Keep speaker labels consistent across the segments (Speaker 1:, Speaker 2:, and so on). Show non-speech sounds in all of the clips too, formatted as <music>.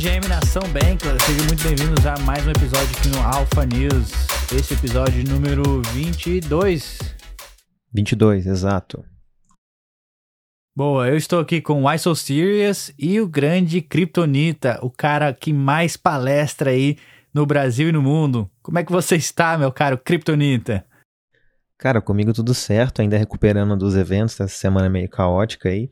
Speaker 1: GM Nação Bankless, sejam muito bem-vindos a mais um episódio aqui no Alpha News. Esse episódio número 22.
Speaker 2: 22, exato.
Speaker 1: Boa, eu estou aqui com o Why So Serious e o grande Kryptonita, o cara que mais palestra aí no Brasil e no mundo. Como é que você está, meu caro Kryptonita?
Speaker 2: Cara, comigo tudo certo, ainda recuperando dos eventos dessa semana meio caótica aí.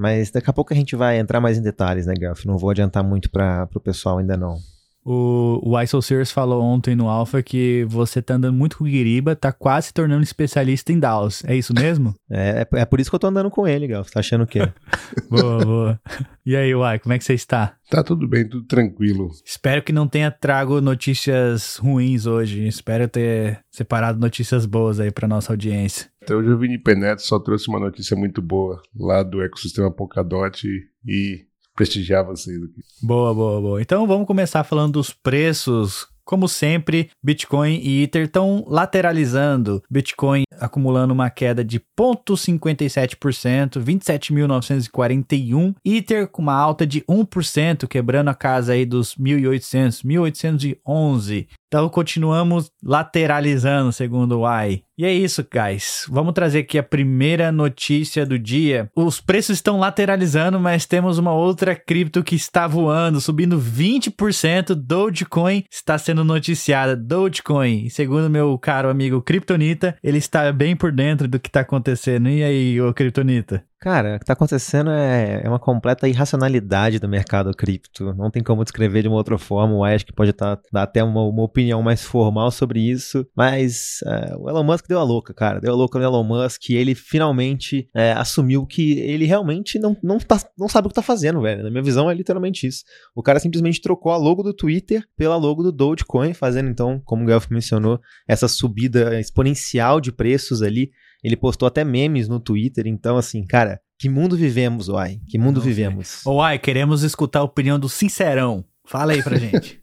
Speaker 2: Mas daqui a pouco a gente vai entrar mais em detalhes, né, Gelf? Não vou adiantar muito para o pessoal ainda não.
Speaker 1: O, o ISO Sears falou ontem no Alpha que você tá andando muito com o Guiriba, tá quase se tornando especialista em DAOs. É isso mesmo? <laughs>
Speaker 2: é, é, é, por isso que eu tô andando com ele, Gal. Você tá achando o quê? <laughs>
Speaker 1: boa, boa. E aí, Uai, como é que você está?
Speaker 3: Tá tudo bem, tudo tranquilo.
Speaker 1: Espero que não tenha trago notícias ruins hoje. Espero ter separado notícias boas aí pra nossa audiência.
Speaker 3: Até hoje o Vini Peneto só trouxe uma notícia muito boa lá do ecossistema Polkadot e prestigiar vocês aqui.
Speaker 1: Boa, boa, boa. Então vamos começar falando dos preços. Como sempre, Bitcoin e Ether estão lateralizando. Bitcoin acumulando uma queda de 0,57%, 27.941. Ether com uma alta de 1%, quebrando a casa aí dos 1.800, 1.811. Então continuamos lateralizando, segundo o AI. E é isso, guys. Vamos trazer aqui a primeira notícia do dia. Os preços estão lateralizando, mas temos uma outra cripto que está voando, subindo 20%. Dogecoin está sendo noticiada. Dogecoin, segundo meu caro amigo Kryptonita, ele está bem por dentro do que está acontecendo. E aí, ô Kryptonita?
Speaker 2: Cara, o que está acontecendo é, é, uma completa irracionalidade do mercado cripto. Não tem como descrever de uma outra forma. O acho que pode tá, dar até uma, uma, opinião mais formal sobre isso. Mas é, o Elon Musk deu a louca, cara. Deu a louca no Elon Musk e ele finalmente é, assumiu que ele realmente não, não, tá, não sabe o que está fazendo, velho. Na minha visão é literalmente isso. O cara simplesmente trocou a logo do Twitter pela logo do Dogecoin, fazendo então, como o Guelph mencionou, essa subida exponencial de preços ali ele postou até memes no Twitter, então assim, cara, que mundo vivemos, Uai? Que mundo Não vivemos?
Speaker 1: Uai, queremos escutar a opinião do Sincerão. Fala aí pra <laughs> gente.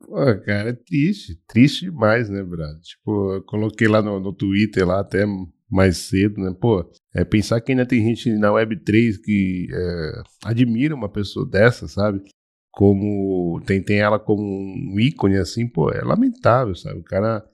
Speaker 3: Pô, cara, é triste, triste demais, né, Brad? Tipo, eu coloquei lá no, no Twitter, lá até mais cedo, né? Pô, é pensar que ainda tem gente na Web3 que é, admira uma pessoa dessa, sabe? Como tem, tem ela como um ícone, assim, pô, é lamentável, sabe? O cara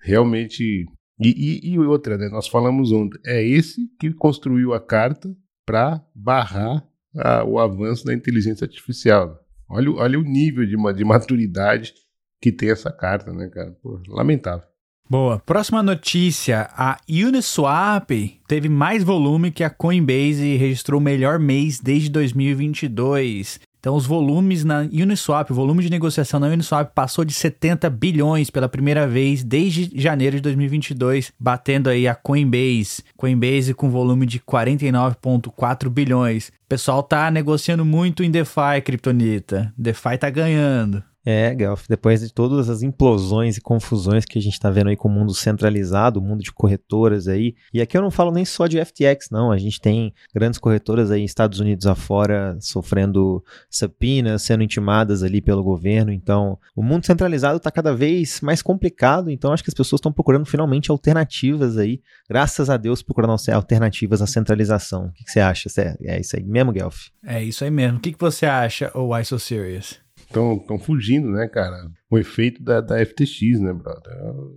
Speaker 3: realmente e, e, e, outra, né? Nós falamos ontem, é esse que construiu a carta para barrar a, o avanço da inteligência artificial. Olha, olha o nível de, de maturidade que tem essa carta, né, cara? Pô, lamentável.
Speaker 1: Boa. Próxima notícia: a Uniswap teve mais volume que a Coinbase e registrou o melhor mês desde 2022. Então, os volumes na Uniswap, o volume de negociação na Uniswap passou de 70 bilhões pela primeira vez desde janeiro de 2022, batendo aí a Coinbase. Coinbase com volume de 49,4 bilhões. O pessoal tá negociando muito em DeFi, Kryptonita. DeFi tá ganhando.
Speaker 2: É, Gelf, depois de todas as implosões e confusões que a gente está vendo aí com o mundo centralizado, o mundo de corretoras aí, e aqui eu não falo nem só de FTX, não, a gente tem grandes corretoras aí Estados Unidos afora sofrendo subpoenas, sendo intimadas ali pelo governo, então o mundo centralizado está cada vez mais complicado, então acho que as pessoas estão procurando finalmente alternativas aí, graças a Deus procurando alternativas à centralização. O que, que você acha? É isso aí mesmo, Gelf?
Speaker 1: É isso aí mesmo. O que, que você acha, ou Why So Serious?
Speaker 3: Estão fugindo, né, cara? O efeito da, da FTX, né, brother?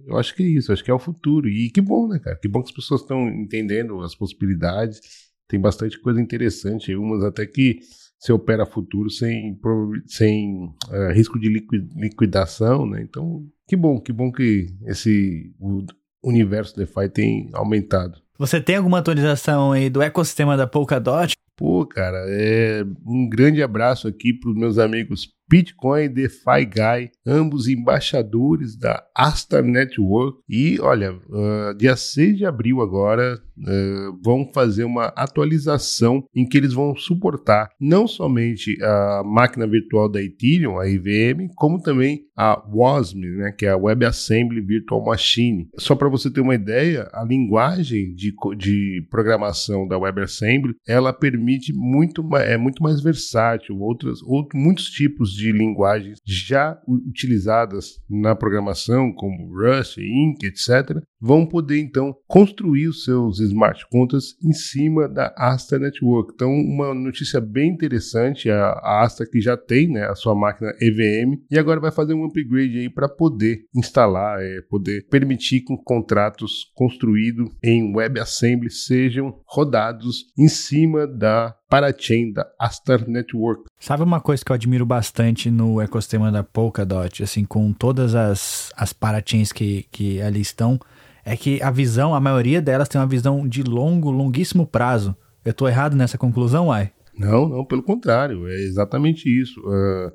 Speaker 3: Eu acho que é isso, acho que é o futuro. E que bom, né, cara? Que bom que as pessoas estão entendendo as possibilidades. Tem bastante coisa interessante, umas até que se opera futuro sem, sem uh, risco de liquidação, né? Então, que bom, que bom que esse o universo DeFi tem aumentado.
Speaker 1: Você tem alguma atualização aí do ecossistema da Polkadot?
Speaker 3: Pô, cara, é um grande abraço aqui para os meus amigos Bitcoin DeFi Guy, ambos embaixadores da Asta Network. E olha, uh, dia 6 de abril agora uh, vão fazer uma atualização em que eles vão suportar não somente a máquina virtual da Ethereum, a IVM, como também a WASM, né, que é a WebAssembly Virtual Machine. Só para você ter uma ideia, a linguagem de, de programação da WebAssembly ela permite muito, é muito mais versátil, outras, outros, muitos tipos de linguagens já utilizadas na programação, como Rust, Ink, etc., vão poder então construir os seus smart contracts em cima da Asta Network. Então, uma notícia bem interessante, a, Asta que já tem né, a sua máquina EVM e agora vai fazer um upgrade aí para poder instalar, é, poder permitir que contratos construídos em WebAssembly sejam rodados em cima da parachain da Astar Network.
Speaker 1: Sabe uma coisa que eu admiro bastante no ecossistema da Polkadot, assim, com todas as, as parachains que, que ali estão, é que a visão, a maioria delas tem uma visão de longo, longuíssimo prazo. Eu tô errado nessa conclusão, Ai?
Speaker 3: Não, não, pelo contrário, é exatamente isso. Uh,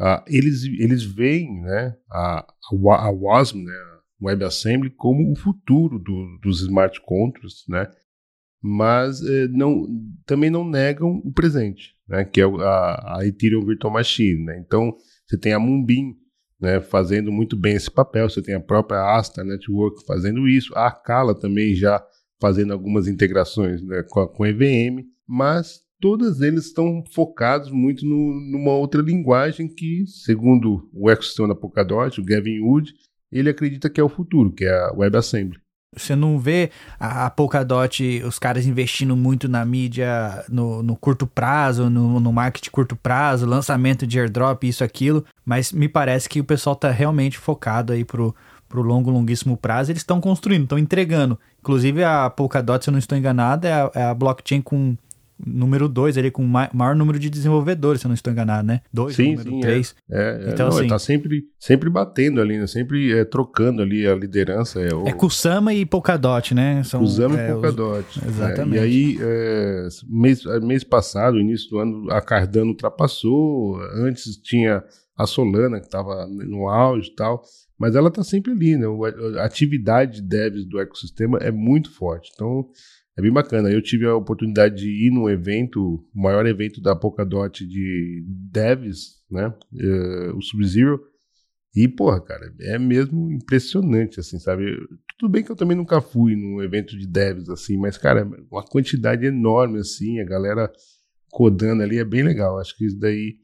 Speaker 3: uh, eles, eles veem né, a, a, a WASM, né, WebAssembly, como o futuro do, dos smart contracts, né? Mas eh, não, também não negam o presente, né, que é a, a Ethereum Virtual Machine. Né? Então, você tem a Mumbin né, fazendo muito bem esse papel, você tem a própria Asta Network fazendo isso, a Akala também já fazendo algumas integrações né, com, a, com EVM, mas todas eles estão focados muito no, numa outra linguagem que, segundo o ecossistema da Polkadot, o Gavin Wood, ele acredita que é o futuro, que é a WebAssembly.
Speaker 1: Você não vê a, a Polkadot, os caras investindo muito na mídia no, no curto prazo, no, no marketing curto prazo, lançamento de airdrop, isso, aquilo, mas me parece que o pessoal tá realmente focado aí pro, pro longo, longuíssimo prazo. Eles estão construindo, estão entregando. Inclusive a Polkadot, se eu não estou enganado, é a, é a blockchain com número 2 ali, com o maior número de desenvolvedores, se eu não estou enganado, né? 2, número 3.
Speaker 3: É. É, é, então, não, assim, tá sempre, sempre batendo ali, né? Sempre é, trocando ali a liderança. É, o...
Speaker 1: é Kusama e Polkadot, né?
Speaker 3: São, Kusama e é, Polkadot. Os... Exatamente. e aí, é, mês, mês passado, início do ano, a Cardano ultrapassou, antes tinha a Solana, que estava no auge e tal, mas ela está sempre ali, né? A atividade de devs do ecossistema é muito forte. Então, é bem bacana. Eu tive a oportunidade de ir num evento, o maior evento da Polkadot de devs, né? Uh, o Sub-Zero. E, porra, cara, é mesmo impressionante, assim, sabe? Tudo bem que eu também nunca fui num evento de devs, assim, mas, cara, uma quantidade enorme, assim, a galera codando ali é bem legal. Acho que isso daí.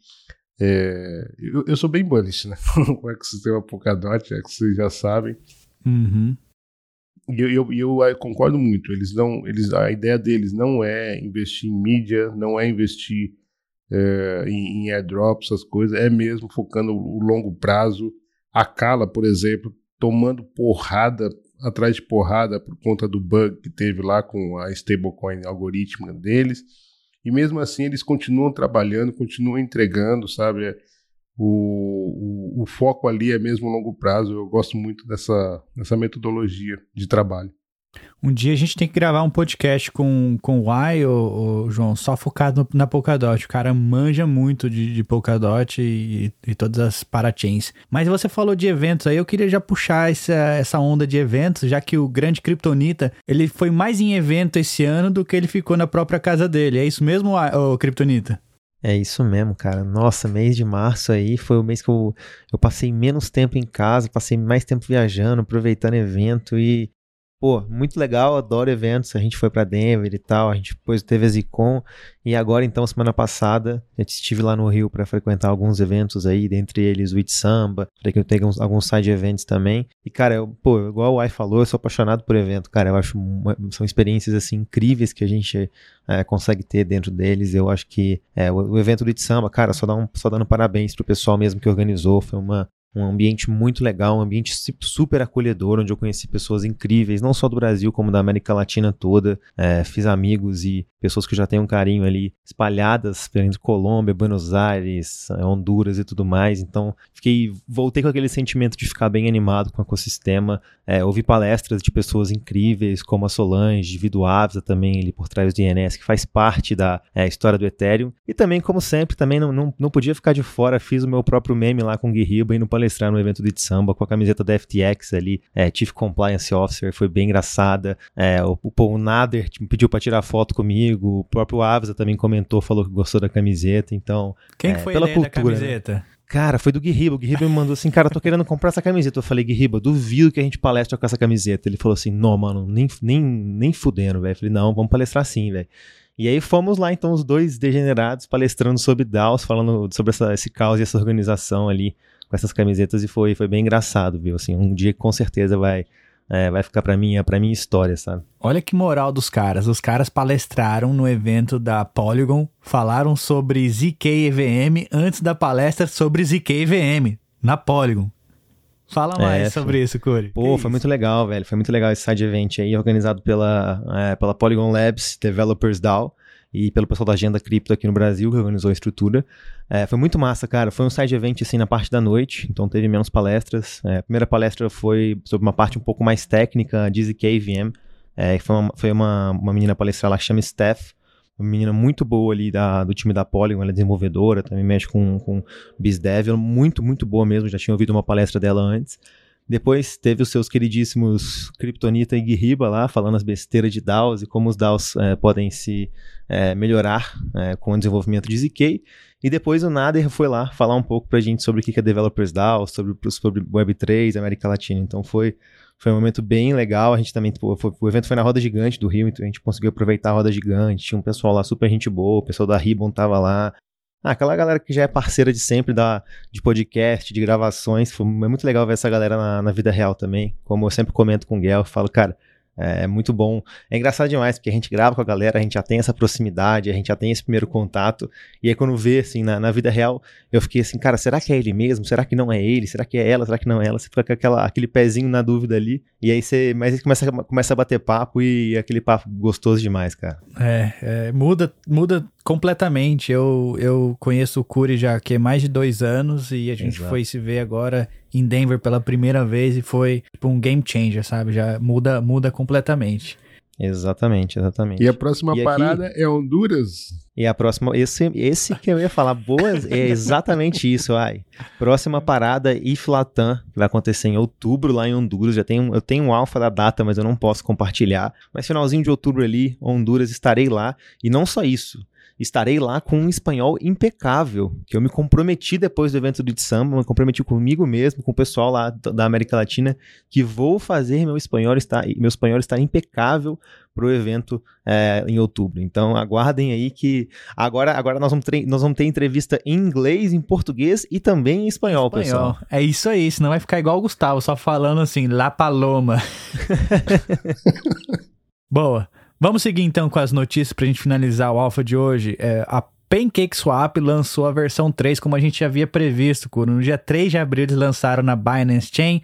Speaker 3: É... Eu, eu, sou bem bullish, né? Com <laughs> o ecossistema Polkadot, é que vocês já sabem.
Speaker 1: Uhum.
Speaker 3: E eu, eu, eu, eu, concordo muito. Eles não, eles, a ideia deles não é investir em mídia, não é investir é, em, em airdrops, essas coisas, é mesmo focando o longo prazo. A Cala, por exemplo, tomando porrada atrás de porrada por conta do bug que teve lá com a stablecoin algorítmica deles. E mesmo assim eles continuam trabalhando, continuam entregando, sabe? o, o, o, foco ali é mesmo longo prazo. Eu gosto muito dessa, dessa metodologia de trabalho.
Speaker 1: Um dia a gente tem que gravar um podcast com, com o Ai, ou, João, só focado na Polkadot. O cara manja muito de, de Polkadot e, e todas as parachains. Mas você falou de eventos aí, eu queria já puxar essa, essa onda de eventos, já que o grande Kryptonita, ele foi mais em evento esse ano do que ele ficou na própria casa dele. É isso mesmo, o Kryptonita?
Speaker 2: É isso mesmo, cara. Nossa, mês de março aí foi o mês que eu, eu passei menos tempo em casa, passei mais tempo viajando, aproveitando evento e Pô, muito legal, adoro eventos. A gente foi para Denver e tal, a gente depois teve a Zicon e agora então semana passada eu estive lá no Rio para frequentar alguns eventos aí, dentre eles o It Samba, que eu tenha alguns, alguns side events também. E cara, eu, pô, igual o Ai falou, eu sou apaixonado por evento, cara. Eu acho uma, são experiências assim incríveis que a gente é, consegue ter dentro deles. Eu acho que é, o, o, evento do It Samba, cara, só, dá um, só dando parabéns pro pessoal mesmo que organizou. Foi uma um ambiente muito legal, um ambiente super acolhedor, onde eu conheci pessoas incríveis, não só do Brasil, como da América Latina toda. É, fiz amigos e pessoas que já têm um carinho ali espalhadas entre Colômbia, Buenos Aires, é, Honduras e tudo mais. Então, fiquei, voltei com aquele sentimento de ficar bem animado com o ecossistema. É, ouvi palestras de pessoas incríveis, como a Solange, Vido Avisa também ali por trás do INS, que faz parte da é, história do Ethereum. E também, como sempre, também não, não, não podia ficar de fora, fiz o meu próprio meme lá com o Guirriba e no palestra palestrar no evento do Samba com a camiseta da FTX ali, é, Chief Compliance Officer, foi bem engraçada. É, o, o Paul Nader me pediu para tirar foto comigo, o próprio Avisa também comentou, falou que gostou da camiseta, então...
Speaker 1: Quem é, foi pela cultura, da né? camiseta?
Speaker 2: Cara, foi do Guirriba. O Guirriba me mandou assim, cara, tô querendo comprar essa camiseta. Eu falei, Guirriba, duvido que a gente palestre com essa camiseta. Ele falou assim, não, mano, nem, nem, nem fudendo, velho. Falei, não, vamos palestrar sim, velho. E aí fomos lá, então, os dois degenerados palestrando sobre DAOs, falando sobre essa, esse caos e essa organização ali com essas camisetas e foi, foi bem engraçado, viu? Assim, um dia que com certeza vai, é, vai ficar pra minha, pra minha história, sabe?
Speaker 1: Olha que moral dos caras. Os caras palestraram no evento da Polygon, falaram sobre ZK EVM antes da palestra sobre ZK EVM, na Polygon. Fala mais é, sobre isso, Corey.
Speaker 2: Pô, que foi isso? muito legal, velho. Foi muito legal esse side event aí, organizado pela, é, pela Polygon Labs Developers DAO e pelo pessoal da Agenda Cripto aqui no Brasil, que organizou a estrutura. É, foi muito massa, cara. Foi um side event, assim, na parte da noite, então teve menos palestras. É, a primeira palestra foi sobre uma parte um pouco mais técnica de ZK É, foi uma, foi uma, uma menina palestrar lá chama Steph, uma menina muito boa ali da, do time da Polygon, ela é desenvolvedora, também mexe com, com BizDev, muito, muito boa mesmo, já tinha ouvido uma palestra dela antes. Depois teve os seus queridíssimos Kryptonita e Guirriba lá, falando as besteiras de DAOs e como os DAOs é, podem se é, melhorar é, com o desenvolvimento de ZK. E depois o Nader foi lá falar um pouco pra gente sobre o que é Developers DAO, sobre, sobre Web3, América Latina. Então foi, foi um momento bem legal. A gente também, pô, foi, o evento foi na Roda Gigante do Rio, então a gente conseguiu aproveitar a Roda Gigante. Tinha um pessoal lá super gente boa, o pessoal da Ribbon tava lá. Ah, aquela galera que já é parceira de sempre da, de podcast, de gravações. Foi, é muito legal ver essa galera na, na vida real também. Como eu sempre comento com o Guel, falo, cara, é muito bom. É engraçado demais, porque a gente grava com a galera, a gente já tem essa proximidade, a gente já tem esse primeiro contato. E aí, quando vê, assim, na, na vida real, eu fiquei assim, cara, será que é ele mesmo? Será que não é ele? Será que é ela? Será que não é ela? Você fica com aquela, aquele pezinho na dúvida ali. E aí você. Mas aí começa, começa a bater papo e aquele papo gostoso demais, cara.
Speaker 1: É, é muda, muda completamente. Eu, eu conheço o Curi já há mais de dois anos e a gente Exato. foi se ver agora em Denver pela primeira vez e foi tipo um game changer, sabe? Já muda, muda completamente.
Speaker 2: Exatamente, exatamente.
Speaker 3: E a próxima e parada aqui, é Honduras?
Speaker 2: E a próxima, esse, esse que eu ia falar, boas, é exatamente <laughs> isso, ai. Próxima parada, Iflatan, que vai acontecer em outubro lá em Honduras. Já tenho, eu tenho um alfa da data, mas eu não posso compartilhar. Mas finalzinho de outubro ali, Honduras, estarei lá. E não só isso, estarei lá com um espanhol impecável, que eu me comprometi depois do evento do samba, me comprometi comigo mesmo, com o pessoal lá da América Latina, que vou fazer meu espanhol estar, meu espanhol estar impecável para o evento é, em outubro. Então aguardem aí que agora, agora nós, vamos ter, nós vamos ter entrevista em inglês, em português e também em espanhol, espanhol. pessoal.
Speaker 1: É isso aí, senão vai ficar igual o Gustavo, só falando assim, La Paloma. <laughs> <laughs> Boa. Vamos seguir então com as notícias para a gente finalizar o alfa de hoje. É, a PancakeSwap lançou a versão 3, como a gente havia previsto. No dia 3 de abril eles lançaram na Binance Chain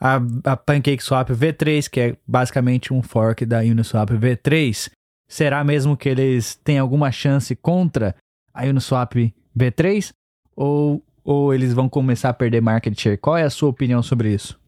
Speaker 1: a, a PancakeSwap V3, que é basicamente um fork da Uniswap V3. Será mesmo que eles têm alguma chance contra a Uniswap V3? Ou, ou eles vão começar a perder market share? Qual é a sua opinião sobre isso?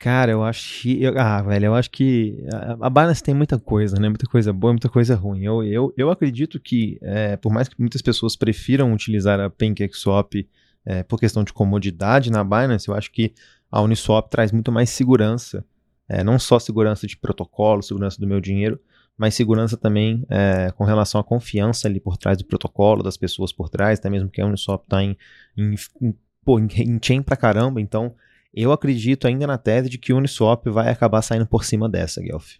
Speaker 2: Cara, eu acho que. Ah, velho, eu acho que a, a Binance tem muita coisa, né? Muita coisa boa, muita coisa ruim. Eu, eu, eu acredito que, é, por mais que muitas pessoas prefiram utilizar a PancakeSwap é, por questão de comodidade na Binance, eu acho que a Uniswap traz muito mais segurança. É, não só segurança de protocolo, segurança do meu dinheiro, mas segurança também é, com relação à confiança ali por trás do protocolo, das pessoas por trás, até mesmo que a Uniswap está em, em, em, pô, em, em chain pra caramba, então eu acredito ainda na tese de que o Uniswap vai acabar saindo por cima dessa, Guelph.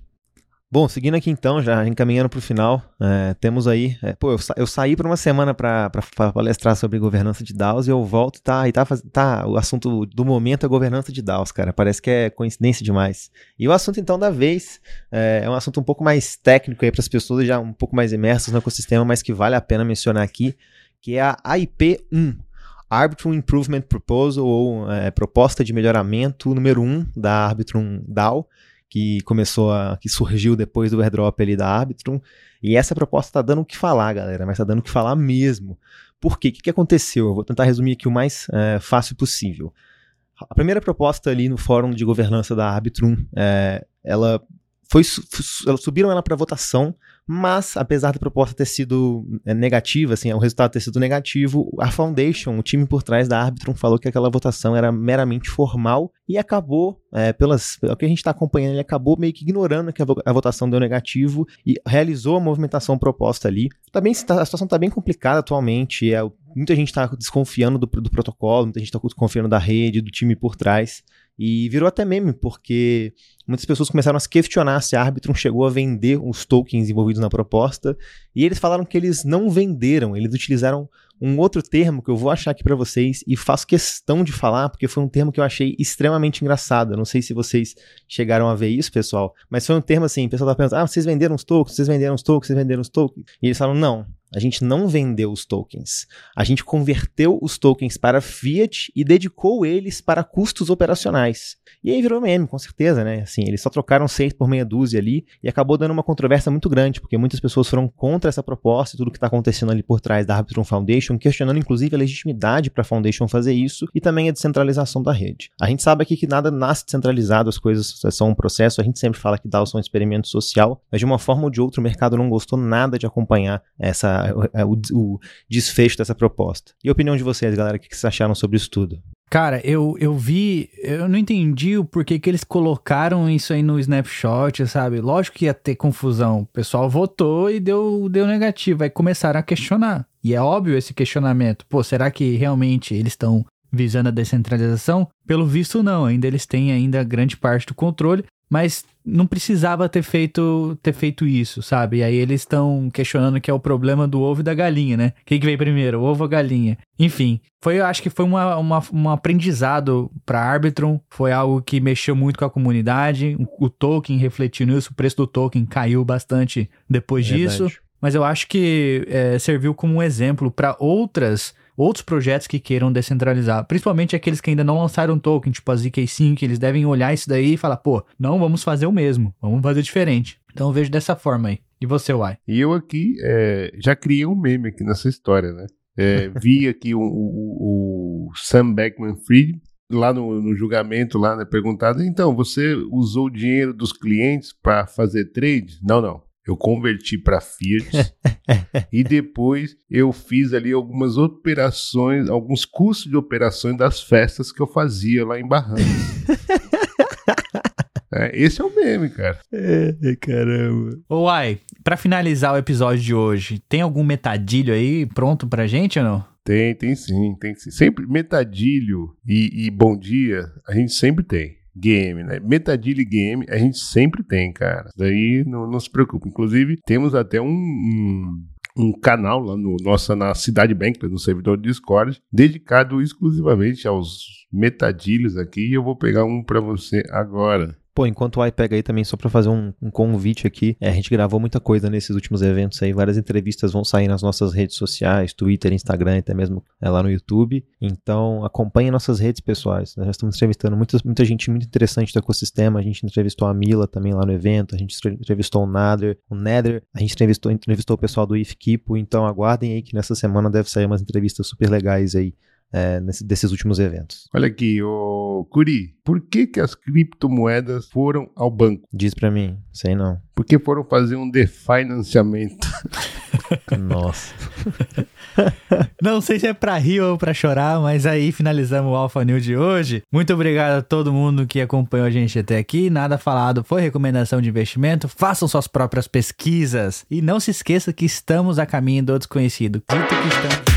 Speaker 2: Bom, seguindo aqui então, já encaminhando para o final, é, temos aí. É, pô, eu, sa eu saí por uma semana para palestrar sobre governança de DAOs e eu volto, tá? E tá, tá. O assunto do momento é governança de DAOs, cara. Parece que é coincidência demais. E o assunto então da vez é, é um assunto um pouco mais técnico aí para as pessoas já um pouco mais imersas no ecossistema, mas que vale a pena mencionar aqui, que é a IP1. Arbitrum Improvement Proposal, ou é, proposta de melhoramento número 1 um da Arbitrum DAO, que começou a. que surgiu depois do airdrop ali da Arbitrum. E essa proposta tá dando o que falar, galera, mas tá dando o que falar mesmo. Por quê? O que, que aconteceu? Eu vou tentar resumir aqui o mais é, fácil possível. A primeira proposta ali no fórum de governança da Arbitrum, é, ela foi, elas subiram ela para votação mas apesar da proposta ter sido é, negativa, assim, o resultado ter sido negativo, a Foundation, o time por trás da Arbitrum, falou que aquela votação era meramente formal e acabou, é, pelas, pelo que a gente está acompanhando, ele acabou meio que ignorando que a, a, votação deu negativo e realizou a movimentação proposta ali. Também tá, a situação está bem complicada atualmente, é, muita gente está desconfiando do, do protocolo, muita gente está desconfiando da rede, do time por trás. E virou até meme, porque muitas pessoas começaram a se questionar se a Arbitrum chegou a vender os tokens envolvidos na proposta. E eles falaram que eles não venderam, eles utilizaram um outro termo que eu vou achar aqui para vocês e faço questão de falar, porque foi um termo que eu achei extremamente engraçado. Não sei se vocês chegaram a ver isso, pessoal, mas foi um termo assim: o pessoal tá pensando, ah, vocês venderam os tokens, vocês venderam os tokens, vocês venderam os tokens. E eles falaram, não, a gente não vendeu os tokens. A gente converteu os tokens para fiat e dedicou eles para custos operacionais. E aí virou meme, com certeza, né? Assim, eles só trocaram seis por meia dúzia ali e acabou dando uma controvérsia muito grande, porque muitas pessoas foram contra essa proposta e tudo que está acontecendo ali por trás da Arbitrum Foundation, questionando inclusive a legitimidade para a Foundation fazer isso e também a descentralização da rede. A gente sabe aqui que nada nasce descentralizado, as coisas são um processo, a gente sempre fala que DAOs são um experimento social, mas de uma forma ou de outra o mercado não gostou nada de acompanhar essa é, o, o, desfecho dessa proposta. E a opinião de vocês, galera, o que vocês acharam sobre isso tudo?
Speaker 1: Cara, eu, eu vi, eu não entendi o porquê que eles colocaram isso aí no snapshot, sabe? Lógico que ia ter confusão. O pessoal votou e deu, deu negativo. Aí começaram a questionar. E é óbvio esse questionamento. Pô, será que realmente eles estão visando a descentralização? Pelo visto, não. Ainda eles têm ainda grande parte do controle mas não precisava ter feito ter feito isso, sabe? E aí eles estão questionando que é o problema do ovo e da galinha, né? Quem que veio primeiro, ovo ou a galinha? Enfim, foi, eu acho que foi uma, uma, um aprendizado para Arbitrum, foi algo que mexeu muito com a comunidade, o, o token refletiu nisso, o preço do token caiu bastante depois é disso, mas eu acho que é, serviu como um exemplo para outras outros projetos que queiram descentralizar, principalmente aqueles que ainda não lançaram token, tipo a ZK5, eles devem olhar isso daí e falar, pô, não vamos fazer o mesmo, vamos fazer diferente. Então eu vejo dessa forma aí. E você, Uai?
Speaker 3: E eu aqui é, já criei um meme aqui nessa história, né? É, <laughs> vi aqui o, o, o Sam Beckman-Fried lá no, no, julgamento, lá, né, perguntado, então, você usou o dinheiro dos clientes para fazer trade? Não, não eu converti para Fiat <laughs> e depois eu fiz ali algumas operações, alguns custos de operações das festas que eu fazia lá em Barrancos. <laughs> é, esse é o meme, cara.
Speaker 2: É, caramba.
Speaker 1: Ô, Uai, pra finalizar o episódio de hoje, tem algum metadilho aí pronto pra gente ou não?
Speaker 3: Tem, tem sim, tem sim. Sempre metadilho e, e bom dia, a gente sempre tem game, né? Metadilha game a gente sempre tem, cara. Daí não, não se preocupe. Inclusive, temos até um, um um canal lá no nossa na Cidade Bank, no servidor do Discord, dedicado exclusivamente aos metadilhos aqui. E eu vou pegar um para você agora.
Speaker 2: Pô, enquanto o AI pega aí também, só para fazer um, um, convite aqui, é, a gente gravou muita coisa nesses últimos eventos aí, várias entrevistas vão sair nas nossas redes sociais, Twitter, Instagram, até mesmo é, lá no YouTube. Então, acompanhe nossas redes pessoais. Nós já estamos entrevistando muita, muita gente muito interessante do ecossistema. A gente entrevistou a Mila também lá no evento, a gente entrevistou o Nader, o Nether, a gente entrevistou, entrevistou o pessoal do If Kipo. Então, aguardem aí que nessa semana deve sair umas entrevistas super legais aí é, nesse, desses últimos eventos.
Speaker 3: Olha aqui, o Curi, por que, que as criptomoedas foram ao banco?
Speaker 2: Diz para mim, sei não.
Speaker 3: Porque foram fazer um definanciamento. <laughs>
Speaker 2: Nossa. <laughs>
Speaker 1: Não sei se é pra rir ou pra chorar, mas aí finalizamos o Alpha News de hoje. Muito obrigado a todo mundo que acompanhou a gente até aqui. Nada falado foi recomendação de investimento. Façam suas próprias pesquisas. E não se esqueça que estamos a caminho do desconhecido. Dito que estamos